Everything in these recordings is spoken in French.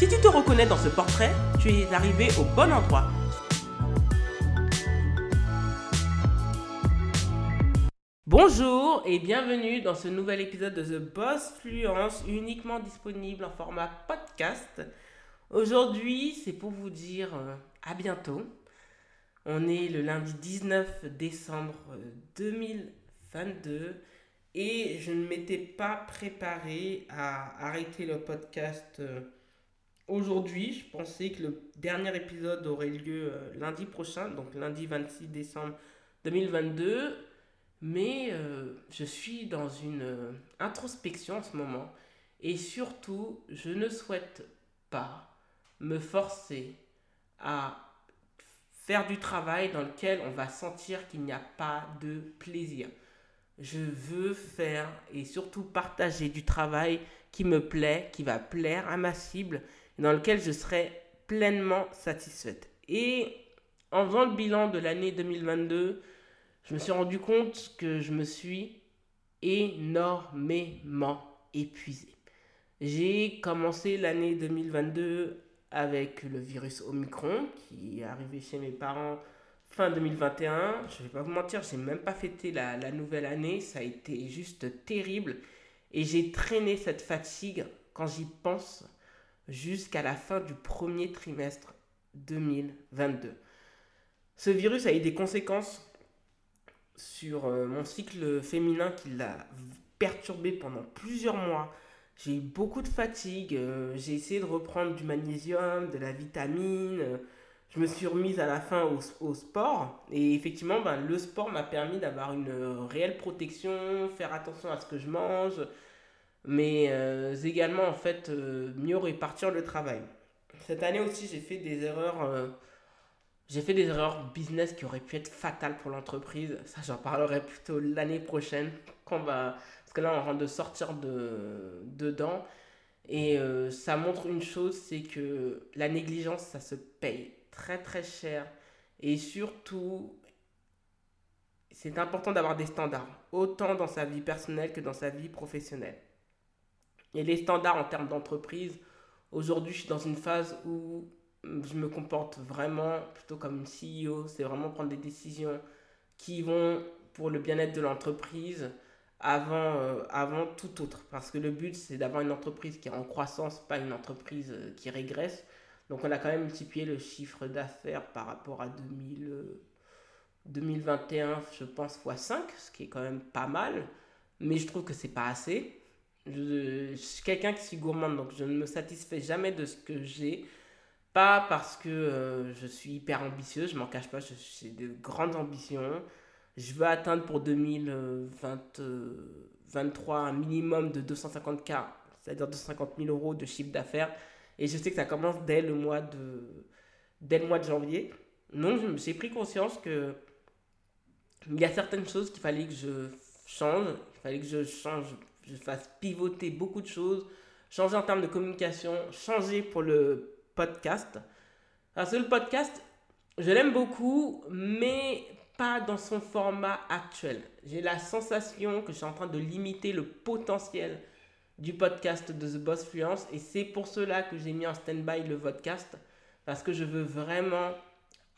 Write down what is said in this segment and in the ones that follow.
Si tu te reconnais dans ce portrait, tu es arrivé au bon endroit. Bonjour et bienvenue dans ce nouvel épisode de The Boss Fluence, uniquement disponible en format podcast. Aujourd'hui, c'est pour vous dire euh, à bientôt. On est le lundi 19 décembre 2022 euh, et je ne m'étais pas préparé à arrêter le podcast euh, aujourd'hui. Je pensais que le dernier épisode aurait lieu euh, lundi prochain, donc lundi 26 décembre 2022. Mais je suis dans une introspection en ce moment et surtout, je ne souhaite pas me forcer à faire du travail dans lequel on va sentir qu'il n'y a pas de plaisir. Je veux faire et surtout partager du travail qui me plaît, qui va plaire à ma cible, dans lequel je serai pleinement satisfaite. Et en faisant le bilan de l'année 2022, je me suis rendu compte que je me suis énormément épuisé. J'ai commencé l'année 2022 avec le virus Omicron qui est arrivé chez mes parents fin 2021. Je vais pas vous mentir, j'ai même pas fêté la, la, nouvelle année. Ça a été juste terrible. Et j'ai traîné cette fatigue quand j'y pense jusqu'à la fin du premier trimestre 2022. Ce virus a eu des conséquences sur euh, mon cycle féminin qui l'a perturbé pendant plusieurs mois j'ai eu beaucoup de fatigue. Euh, j'ai essayé de reprendre du magnésium, de la vitamine. Euh, je me suis remise à la fin au, sport. Et effectivement, ben, le sport m'a permis d'avoir une réelle protection, faire attention à ce que je mange, mais également, en fait, mieux répartir le travail. Cette année aussi, j'ai fait des erreurs. j'ai fait des erreurs business qui auraient pu être fatales pour l'entreprise. Ça, j'en parlerai plutôt l'année prochaine, quand va parce que là, on rentre de sortir de, dedans. Et euh, ça montre une chose, c'est que la négligence, ça se paye très très cher. Et surtout, c'est important d'avoir des standards, autant dans sa vie personnelle que dans sa vie professionnelle. Et les standards en termes d'entreprise, aujourd'hui, je suis dans une phase où je me comporte vraiment plutôt comme une CEO. C'est vraiment prendre des décisions qui vont pour le bien-être de l'entreprise avant, euh, avant tout autre. Parce que le but, c'est d'avoir une entreprise qui est en croissance, pas une entreprise euh, qui régresse. Donc on a quand même multiplié le chiffre d'affaires par rapport à 2000, 2021, euh, je pense, x 5, ce qui est quand même pas mal. Mais je trouve que c'est pas assez. Je, suis quelqu'un qui suis gourmande, donc je ne me satisfais jamais de ce que j'ai. Pas parce que je suis hyper ambitieuse, je m'en cache pas, j'ai de grandes ambitions je veux atteindre pour 2023 un minimum de 250K, c'est-à-dire 250 000 euros de chiffre d'affaires. Et je sais que ça commence dès le mois de, dès le mois de janvier. Donc, j'ai pris conscience que il y a certaines choses qu'il fallait que je change. Il fallait que je change, je fasse pivoter beaucoup de choses, changer en termes de communication, changer pour le podcast. Parce que le podcast, je l'aime beaucoup, mais dans son format actuel. J'ai la sensation que je suis en train de limiter le potentiel du podcast de The Boss Fluence et c'est pour cela que j'ai mis en stand-by le podcast parce que je veux vraiment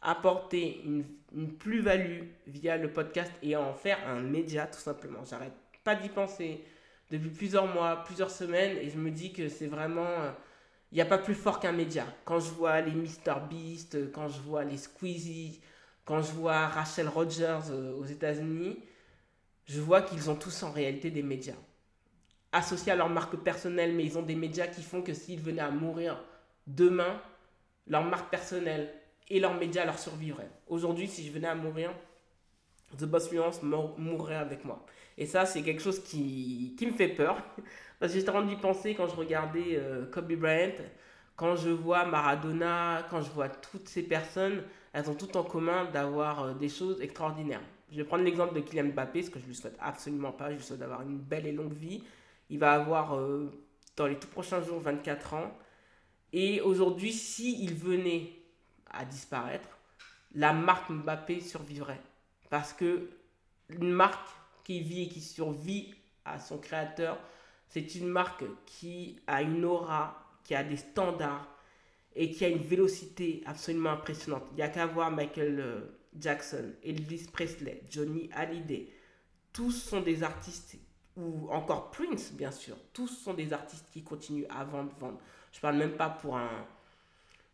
apporter une plus-value via le podcast et en faire un média tout simplement. J'arrête pas d'y penser depuis plusieurs mois, plusieurs semaines et je me dis que c'est vraiment... Il n'y a pas plus fort qu'un média. Quand je vois les Mr Beast, quand je vois les Squeezie, quand je vois Rachel Rogers euh, aux États-Unis, je vois qu'ils ont tous en réalité des médias. Associés à leur marque personnelle, mais ils ont des médias qui font que s'ils venaient à mourir demain, leur marque personnelle et leurs médias leur survivraient. Aujourd'hui, si je venais à mourir, The Boss Fluence mourrait avec moi. Et ça, c'est quelque chose qui, qui, me fait peur. Parce que j'étais rendu penser quand je regardais euh, Kobe Bryant, Quand je vois Maradona, quand je vois toutes ces personnes, elles ont tout en commun d'avoir euh, des choses extraordinaires. Je vais prendre l'exemple de Kylian Mbappé, ce que je lui souhaite absolument pas. Je lui souhaite d'avoir une belle et longue vie. Il va avoir euh, dans les tout prochains jours 24 ans. Et aujourd'hui, s'il venait à disparaître, la marque Mbappé survivrait. Parce que une marque qui vit et qui survit à son créateur, c'est une marque qui a une aura, qui a des standards et qui a une vélocité absolument impressionnante. Il n'y a qu'à voir Michael euh, Jackson, Elvis Presley, Johnny Hallyday. Tous sont des artistes, ou encore Prince, bien sûr. Tous sont des artistes qui continuent à vendre, vendre. Je parle même pas pour un,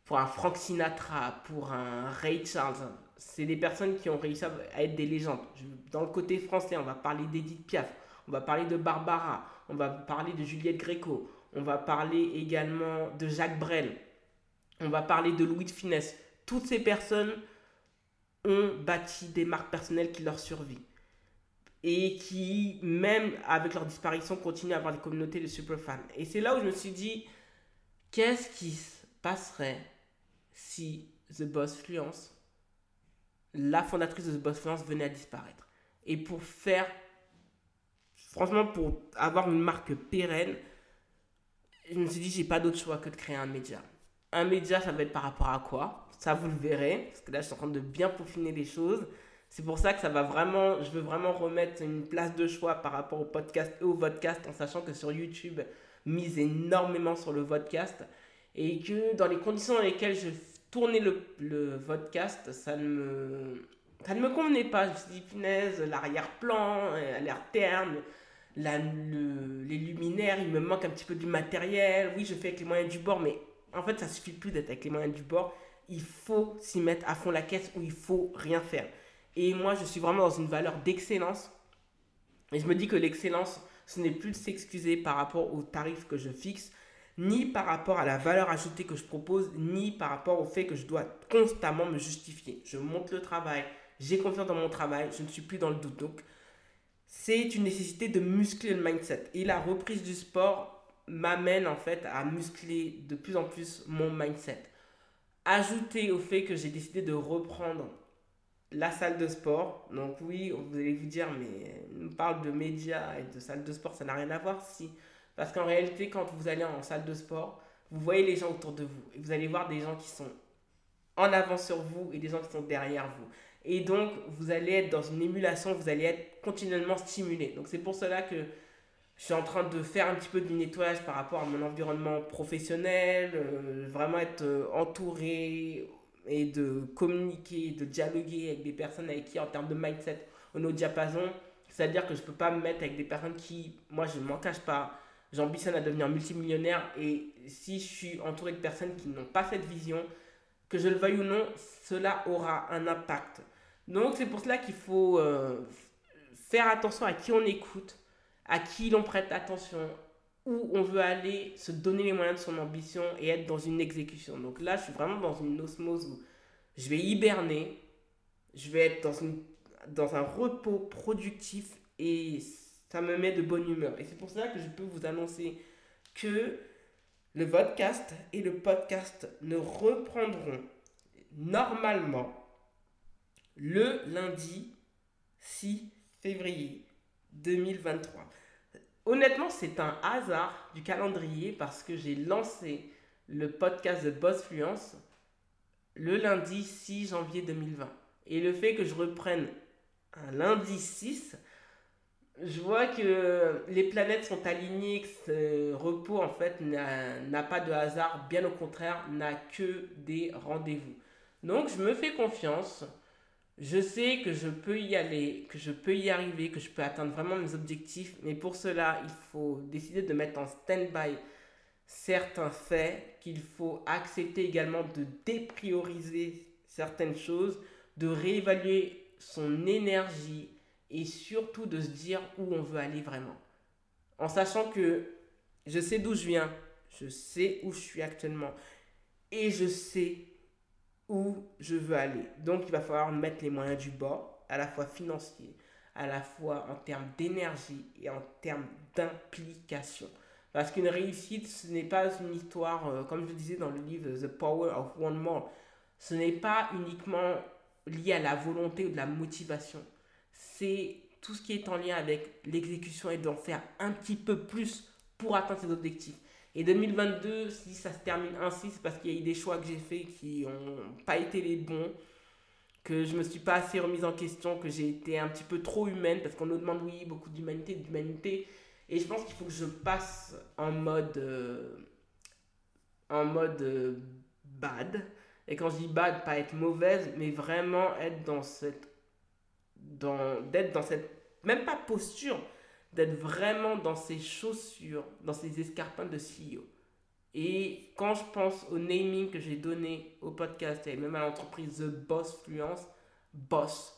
pour un Frank Sinatra, pour un Ray Charles. C'est des personnes qui ont réussi à être des légendes. Dans le côté français, on va parler d'Edith Piaf, on va parler de Barbara, on va parler de Juliette Gréco, on va parler également de Jacques Brel, on va parler de Louis de Finesse. Toutes ces personnes ont bâti des marques personnelles qui leur survivent. Et qui, même avec leur disparition, continuent à avoir des communautés de super fans. Et c'est là où je me suis dit, qu'est-ce qui se passerait si The Boss Fluence, la fondatrice de The Boss Fluence, venait à disparaître Et pour faire, franchement, pour avoir une marque pérenne, je me suis dit, j'ai pas d'autre choix que de créer un média. Un média, ça va être par rapport à quoi? Ça, vous le verrez, parce que là, je suis en train de bien peaufiner les choses. C'est pour ça que ça va vraiment, je veux vraiment remettre une place de choix par rapport au podcast et au podcast, en sachant que sur YouTube, mise énormément sur le podcast et que dans les conditions dans lesquelles je tournais le, le podcast, ça ne me, ça ne me convenait pas. Je me suis dit, punaise, l'arrière-plan, à l'air terne, la, le, les luminaires, il me manque un petit peu du matériel. Oui, je fais avec les moyens du bord, mais en fait, ça suffit plus d'être avec les moyens du bord. Il faut s'y mettre à fond la caisse ou il faut rien faire. Et moi, je suis vraiment dans une valeur d'excellence. Et je me dis que l'excellence, ce n'est plus de s'excuser par rapport aux tarifs que je fixe, ni par rapport à la valeur ajoutée que je propose, ni par rapport au fait que je dois constamment me justifier. Je monte le travail, j'ai confiance dans mon travail, je ne suis plus dans le doute. Donc, c'est une nécessité de muscler le mindset. Et la reprise du sport m'amène en fait à muscler de plus en plus mon mindset. Ajouté au fait que j'ai décidé de reprendre la salle de sport. Donc oui, vous allez vous dire, mais on parle de médias et de salle de sport, ça n'a rien à voir. Si. Parce qu'en réalité, quand vous allez en salle de sport, vous voyez les gens autour de vous. Et vous allez voir des gens qui sont en avant sur vous et des gens qui sont derrière vous. Et donc, vous allez être dans une émulation, vous allez être continuellement stimulé. Donc, c'est pour cela que je suis en train de faire un petit peu du nettoyage par rapport à mon environnement professionnel, euh, vraiment être euh, entouré et de communiquer, de dialoguer avec des personnes avec qui, en termes de mindset, on est au diapason. C'est-à-dire que je ne peux pas me mettre avec des personnes qui, moi, je ne m'en cache pas, j'ambitionne à devenir multimillionnaire et si je suis entouré de personnes qui n'ont pas cette vision, que je le veuille ou non, cela aura un impact. Donc c'est pour cela qu'il faut euh, faire attention à qui on écoute, à qui l'on prête attention, où on veut aller, se donner les moyens de son ambition et être dans une exécution. Donc là, je suis vraiment dans une osmose où je vais hiberner, je vais être dans, une, dans un repos productif et ça me met de bonne humeur. Et c'est pour cela que je peux vous annoncer que le podcast et le podcast ne reprendront normalement le lundi 6 février 2023. Honnêtement, c'est un hasard du calendrier parce que j'ai lancé le podcast de Boss Fluence le lundi 6 janvier 2020. Et le fait que je reprenne un lundi 6, je vois que les planètes sont alignées, que ce repos en fait n'a pas de hasard, bien au contraire, n'a que des rendez-vous. Donc je me fais confiance, je sais que je peux y aller, que je peux y arriver, que je peux atteindre vraiment mes objectifs, mais pour cela, il faut décider de mettre en stand-by certains faits, qu'il faut accepter également de déprioriser certaines choses, de réévaluer son énergie et surtout de se dire où on veut aller vraiment. En sachant que je sais d'où je viens, je sais où je suis actuellement et je sais où je veux aller. Donc il va falloir mettre les moyens du bord, à la fois financiers, à la fois en termes d'énergie et en termes d'implication. Parce qu'une réussite, ce n'est pas une histoire, euh, comme je le disais dans le livre The Power of One More, ce n'est pas uniquement lié à la volonté ou de la motivation. C'est tout ce qui est en lien avec l'exécution et d'en faire un petit peu plus pour atteindre ses objectifs. Et 2022, si ça se termine ainsi, c'est parce qu'il y a eu des choix que j'ai faits qui n'ont pas été les bons, que je me suis pas assez remise en question, que j'ai été un petit peu trop humaine, parce qu'on nous demande, oui, beaucoup d'humanité, d'humanité. Et je pense qu'il faut que je passe en mode, euh, en mode euh, bad. Et quand je dis bad, pas être mauvaise, mais vraiment être dans cette, d'être dans cette, même pas posture, d'être vraiment dans ses chaussures, dans ses escarpins de CEO. Et quand je pense au naming que j'ai donné au podcast et même à l'entreprise The Boss Fluence, Boss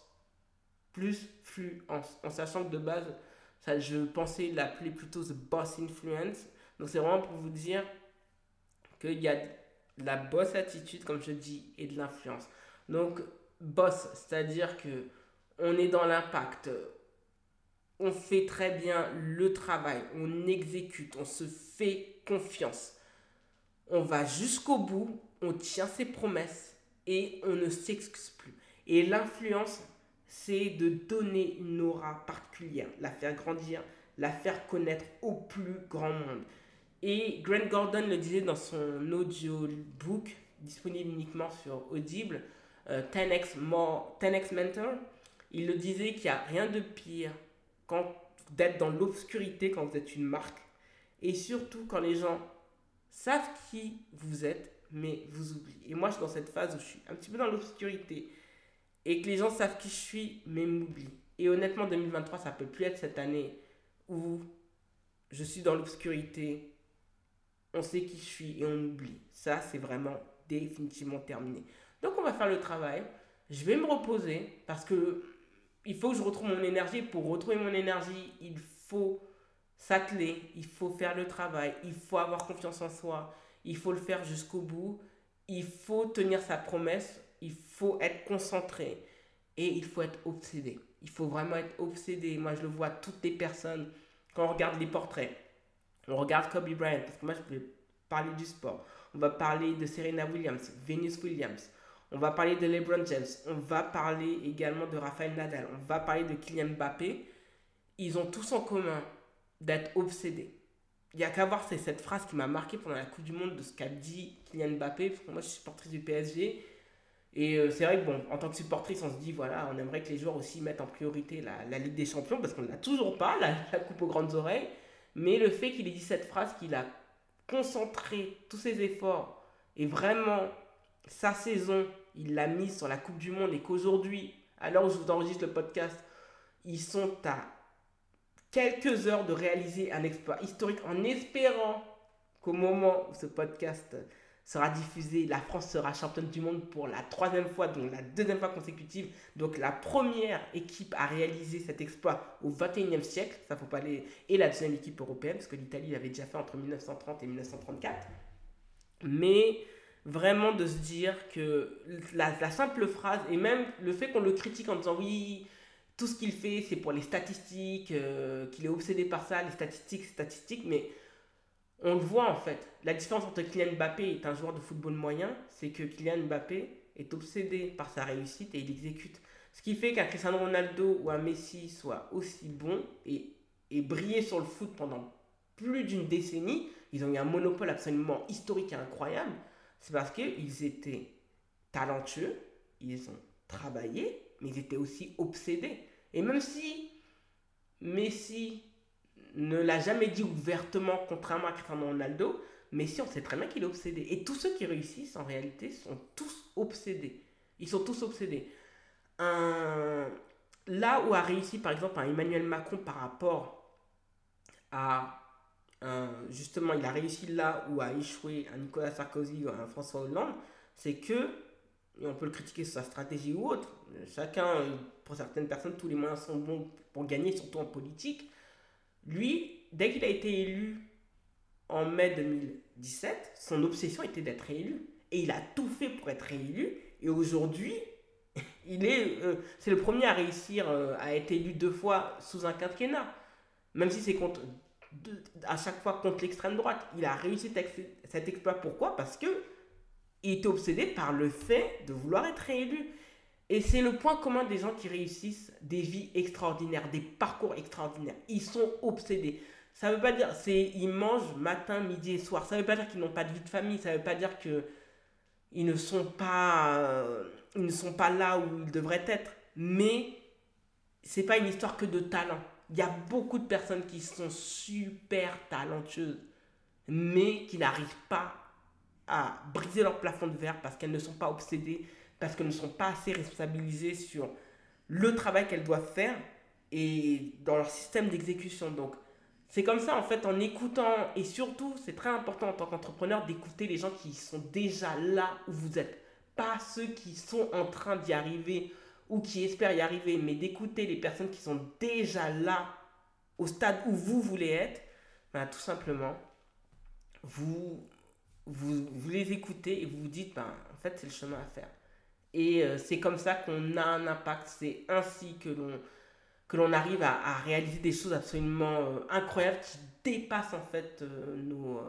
plus Fluence, en sachant que de base, je pensais l'appeler plutôt The Boss Influence. Donc c'est vraiment pour vous dire qu'il y a de la boss attitude, comme je dis, et de l'influence. Donc boss, c'est-à-dire que on est dans l'impact, on fait très bien le travail, on exécute, on se fait confiance. On va jusqu'au bout, on tient ses promesses et on ne s'excuse plus. Et l'influence, c'est de donner une aura particulière, la faire grandir, la faire connaître au plus grand monde. Et Grant Gordon le disait dans son audiobook, disponible uniquement sur Audible, 10x, euh, more, 10x Mentor, il le disait qu'il n'y a rien de pire d'être dans l'obscurité quand vous êtes une marque. Et surtout quand les gens savent qui vous êtes, mais vous oublient. Et moi, je suis dans cette phase où je suis un petit peu dans l'obscurité. Et que les gens savent qui je suis, mais m'oublient. Et honnêtement, 2023, ça peut plus être cette année où je suis dans l'obscurité, on sait qui je suis et on oublie. Ça, c'est vraiment définitivement terminé. Donc, on va faire le travail. Je vais me reposer parce que il faut que je retrouve mon énergie. Pour retrouver mon énergie, il faut s'atteler, il faut faire le travail, il faut avoir confiance en soi, il faut le faire jusqu'au bout, il faut tenir sa promesse, il faut être concentré et il faut être obsédé. Il faut vraiment être obsédé. Moi, je le vois, toutes les personnes, quand on regarde les portraits, on regarde Kobe Bryant, parce que moi, je vais parler du sport. On va parler de Serena Williams, Venus Williams, on va parler de LeBron James. On va parler également de Rafael Nadal. On va parler de Kylian Mbappé. Ils ont tous en commun d'être obsédés. Il n'y a qu'à voir, c'est cette phrase qui m'a marqué pendant la Coupe du Monde de ce qu'a dit Kylian Mbappé. Parce que moi, je suis supportrice du PSG. Et euh, c'est vrai que, bon, en tant que supportrice, on se dit, voilà, on aimerait que les joueurs aussi mettent en priorité la, Ligue des Champions, parce qu'on n'a toujours pas, la, la, Coupe aux grandes oreilles. Mais le fait qu'il ait dit cette phrase, qu'il a concentré tous ses efforts et vraiment sa saison il l'a mis sur la Coupe du Monde et qu'aujourd'hui, à l'heure où je vous enregistre le podcast, ils sont à quelques heures de réaliser un exploit historique en espérant qu'au moment où ce podcast sera diffusé, la France sera championne du monde pour la troisième fois, donc la deuxième fois consécutive. Donc la première équipe à réaliser cet exploit au 21e siècle, ça faut pas aller, et la deuxième équipe européenne, parce que l'Italie l'avait déjà fait entre 1930 et 1934. Mais vraiment de se dire que la, simple phrase, et même le fait qu'on le critique en disant oui, tout ce qu'il fait, c'est pour les statistiques, euh, qu'il est obsédé par ça, les statistiques, statistiques, mais on le voit en fait. La différence entre Kylian Mbappé et un joueur de football moyen, c'est que Kylian Mbappé est obsédé par sa réussite et il exécute. Ce qui fait qu'un Cristiano Ronaldo ou un Messi soit aussi bon et, et briller sur le foot pendant plus d'une décennie, ils ont eu un monopole absolument historique et incroyable c'est parce qu'ils étaient talentueux, ils ont travaillé, mais ils étaient aussi obsédés. Et même si Messi ne l'a jamais dit ouvertement, contrairement à Cristiano Ronaldo, Messi, on sait très bien qu'il est obsédé. Et tous ceux qui réussissent, en réalité, sont tous obsédés. Ils sont tous obsédés. Là où a réussi, par exemple, un Emmanuel Macron par rapport à justement, il a réussi là où a échoué un Nicolas Sarkozy ou un François Hollande, c'est que, et on peut le critiquer sur sa stratégie ou autre, chacun, pour certaines personnes, tous les moyens sont bons pour gagner, surtout en politique. Lui, dès qu'il a été élu en mai 2017, son obsession était d'être réélu. Et il a tout fait pour être réélu. Et aujourd'hui, il est, euh, c'est le premier à réussir euh, à être élu deux fois sous un quinquennat. Même si c'est contre à chaque fois contre l'extrême droite. Il a réussi cet exploit. Pourquoi? Parce que il était obsédé par le fait de vouloir être réélu. Et c'est le point commun des gens qui réussissent des vies extraordinaires, des parcours extraordinaires. Ils sont obsédés. Ça veut pas dire, c'est ils mangent matin, midi et soir. Ça veut pas dire qu'ils n'ont pas de vie de famille. Ça veut pas dire que ils ne sont pas, euh, ils ne sont pas là où ils devraient être. Mais c'est pas une histoire que de talent. Il y a beaucoup de personnes qui sont super talentueuses, mais qui n'arrivent pas à briser leur plafond de verre parce qu'elles ne sont pas obsédées, parce qu'elles ne sont pas assez responsabilisées sur le travail qu'elles doivent faire et dans leur système d'exécution. Donc, c'est comme ça, en fait, en écoutant, et surtout, c'est très important en tant qu'entrepreneur d'écouter les gens qui sont déjà là où vous êtes. Pas ceux qui sont en train d'y arriver ou qui espèrent y arriver, mais d'écouter les personnes qui sont déjà là, au stade où vous voulez être, ben, tout simplement, vous, vous, vous, les écoutez et vous vous dites, ben, en fait, c'est le chemin à faire. Et euh, c'est comme ça qu'on a un impact, c'est ainsi que l'on que l'on arrive à, à, réaliser des choses absolument euh, incroyables qui dépassent en fait euh, nos,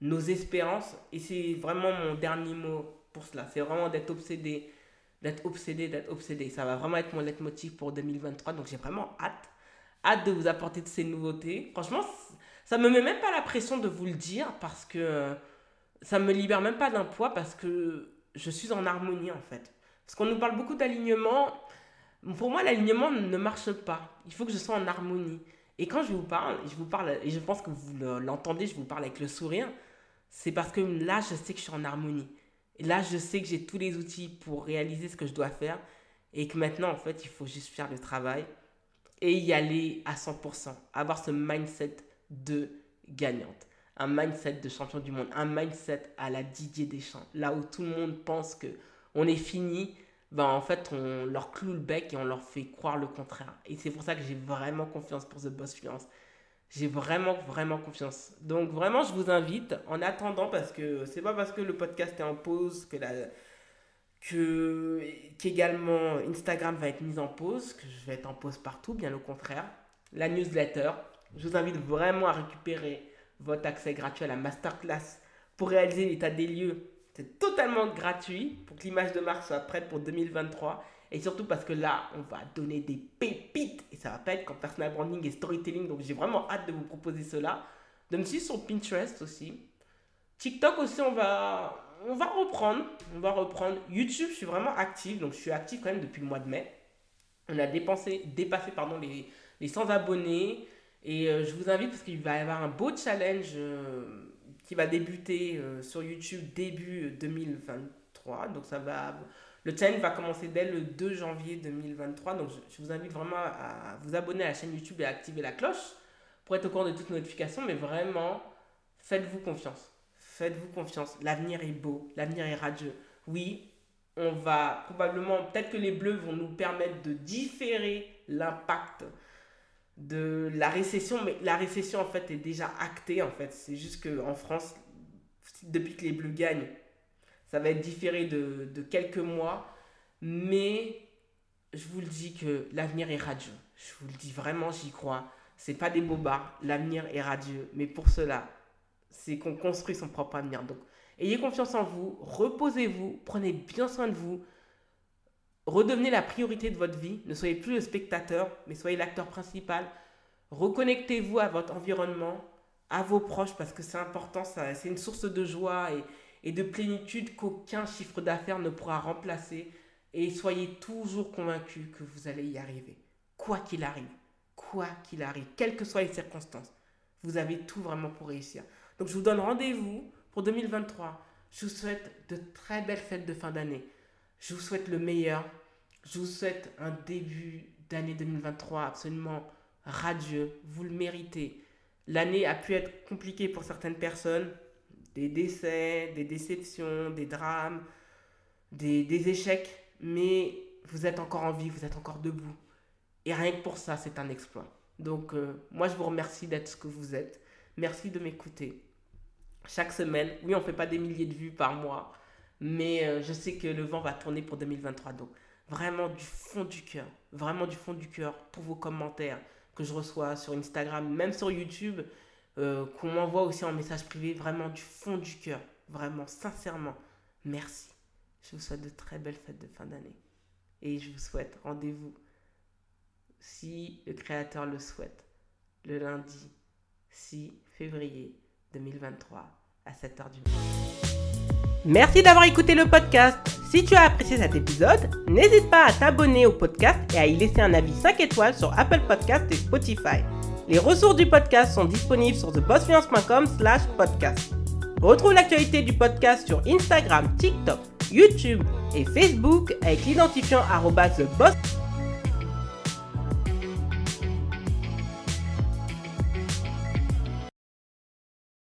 nos espérances. Et c'est vraiment mon dernier mot pour cela, c'est vraiment d'être obsédé d'être obsédé, d'être obsédé. Ça va vraiment être mon leitmotiv pour 2023. Donc j'ai vraiment hâte, hâte de vous apporter de ces nouveautés. Franchement, ça me met même pas la pression de vous le dire parce que ça me libère même pas d'un poids parce que je suis en harmonie en fait. Parce qu'on nous parle beaucoup d'alignement. Pour moi, l'alignement ne marche pas. Il faut que je sois en harmonie. Et quand je vous parle, je vous parle, et je pense que vous l'entendez, je vous parle avec le sourire, c'est parce que là, je sais que je suis en harmonie. Là, je sais que j'ai tous les outils pour réaliser ce que je dois faire et que maintenant, en fait, il faut juste faire le travail et y aller à 100%. Avoir ce mindset de gagnante, un mindset de champion du monde, un mindset à la Didier Deschamps, là où tout le monde pense que on est fini, ben en fait, on leur cloue le bec et on leur fait croire le contraire. Et c'est pour ça que j'ai vraiment confiance pour The Boss Fluence. J'ai vraiment, vraiment confiance. Donc, vraiment, je vous invite, en attendant, parce que c'est pas parce que le podcast est en pause que la, que qu'également Instagram va être mise en pause, que je vais être en pause partout, bien au contraire. La newsletter, je vous invite vraiment à récupérer votre accès gratuit à la masterclass pour réaliser l'état des lieux. C'est totalement gratuit pour que l'image de marque soit prête pour 2023. Et surtout parce que là, on va donner des pépites. Et ça va pas être comme personal branding et storytelling. Donc j'ai vraiment hâte de vous proposer cela. De me suivre sur Pinterest aussi. TikTok aussi, on va, on va reprendre. On va reprendre. YouTube, je suis vraiment actif. Donc je suis actif quand même depuis le mois de mai. On a dépensé, dépassé pardon, les, les 100 abonnés. Et euh, je vous invite parce qu'il va y avoir un beau challenge euh, qui va débuter euh, sur YouTube début 2023. Donc ça va le challenge va commencer dès le 2 janvier 2023. Donc, je, vous invite vraiment à vous abonner à la chaîne YouTube et à activer la cloche pour être au courant de toutes les notifications. Mais vraiment, faites-vous confiance. Faites-vous confiance. L'avenir est beau. L'avenir est radieux. Oui, on va probablement, peut-être que les bleus vont nous permettre de différer l'impact de la récession, mais la récession en fait est déjà actée en fait. C'est juste qu'en France, depuis que les bleus gagnent, ça va être différé de, de quelques mois, mais je vous le dis que l'avenir est radieux. Je vous le dis vraiment, j'y crois. C'est pas des bobards, l'avenir est radieux. Mais pour cela, c'est qu'on construit son propre avenir. Donc, ayez confiance en vous, reposez-vous, prenez bien soin de vous, redevenez la priorité de votre vie. Ne soyez plus le spectateur, mais soyez l'acteur principal. Reconnectez-vous à votre environnement, à vos proches, parce que c'est important, c'est une source de joie et de plénitude qu'aucun chiffre d'affaires ne pourra remplacer. Et soyez toujours convaincus que vous allez y arriver. Quoi qu'il arrive. Quoi qu'il arrive. Quelles que soient les circonstances. Vous avez tout vraiment pour réussir. Donc je vous donne rendez-vous pour 2023. Je vous souhaite de très belles fêtes de fin d'année. Je vous souhaite le meilleur. Je vous souhaite un début d'année 2023 absolument radieux. Vous le méritez. L'année a pu être compliquée pour certaines personnes des décès, des déceptions, des drames, des, des, échecs, mais vous êtes encore en vie, vous êtes encore debout. Et rien que pour ça, c'est un exploit. Donc, euh, moi, je vous remercie d'être ce que vous êtes. Merci de m'écouter. Chaque semaine, oui, on ne fait pas des milliers de vues par mois, mais euh, je sais que le vent va tourner pour 2023. Donc, vraiment du fond du cœur, vraiment du fond du cœur pour vos commentaires que je reçois sur Instagram, même sur YouTube euh, qu'on m'envoie aussi en message privé, vraiment du fond du cœur, vraiment sincèrement, merci. Je vous souhaite de très belles fêtes de fin d'année. Et je vous souhaite rendez-vous, si le Créateur le souhaite, le lundi 6 février 2023 à 7h du matin. Merci d'avoir écouté le podcast. Si tu as apprécié cet épisode, n'hésite pas à t'abonner au podcast et à y laisser un avis 5 étoiles sur Apple Podcast et Spotify. Les ressources du podcast sont disponibles sur thebossfiance.com slash podcast. Retrouve l'actualité du podcast sur Instagram, TikTok, YouTube et Facebook avec l'identifiant arroba theboss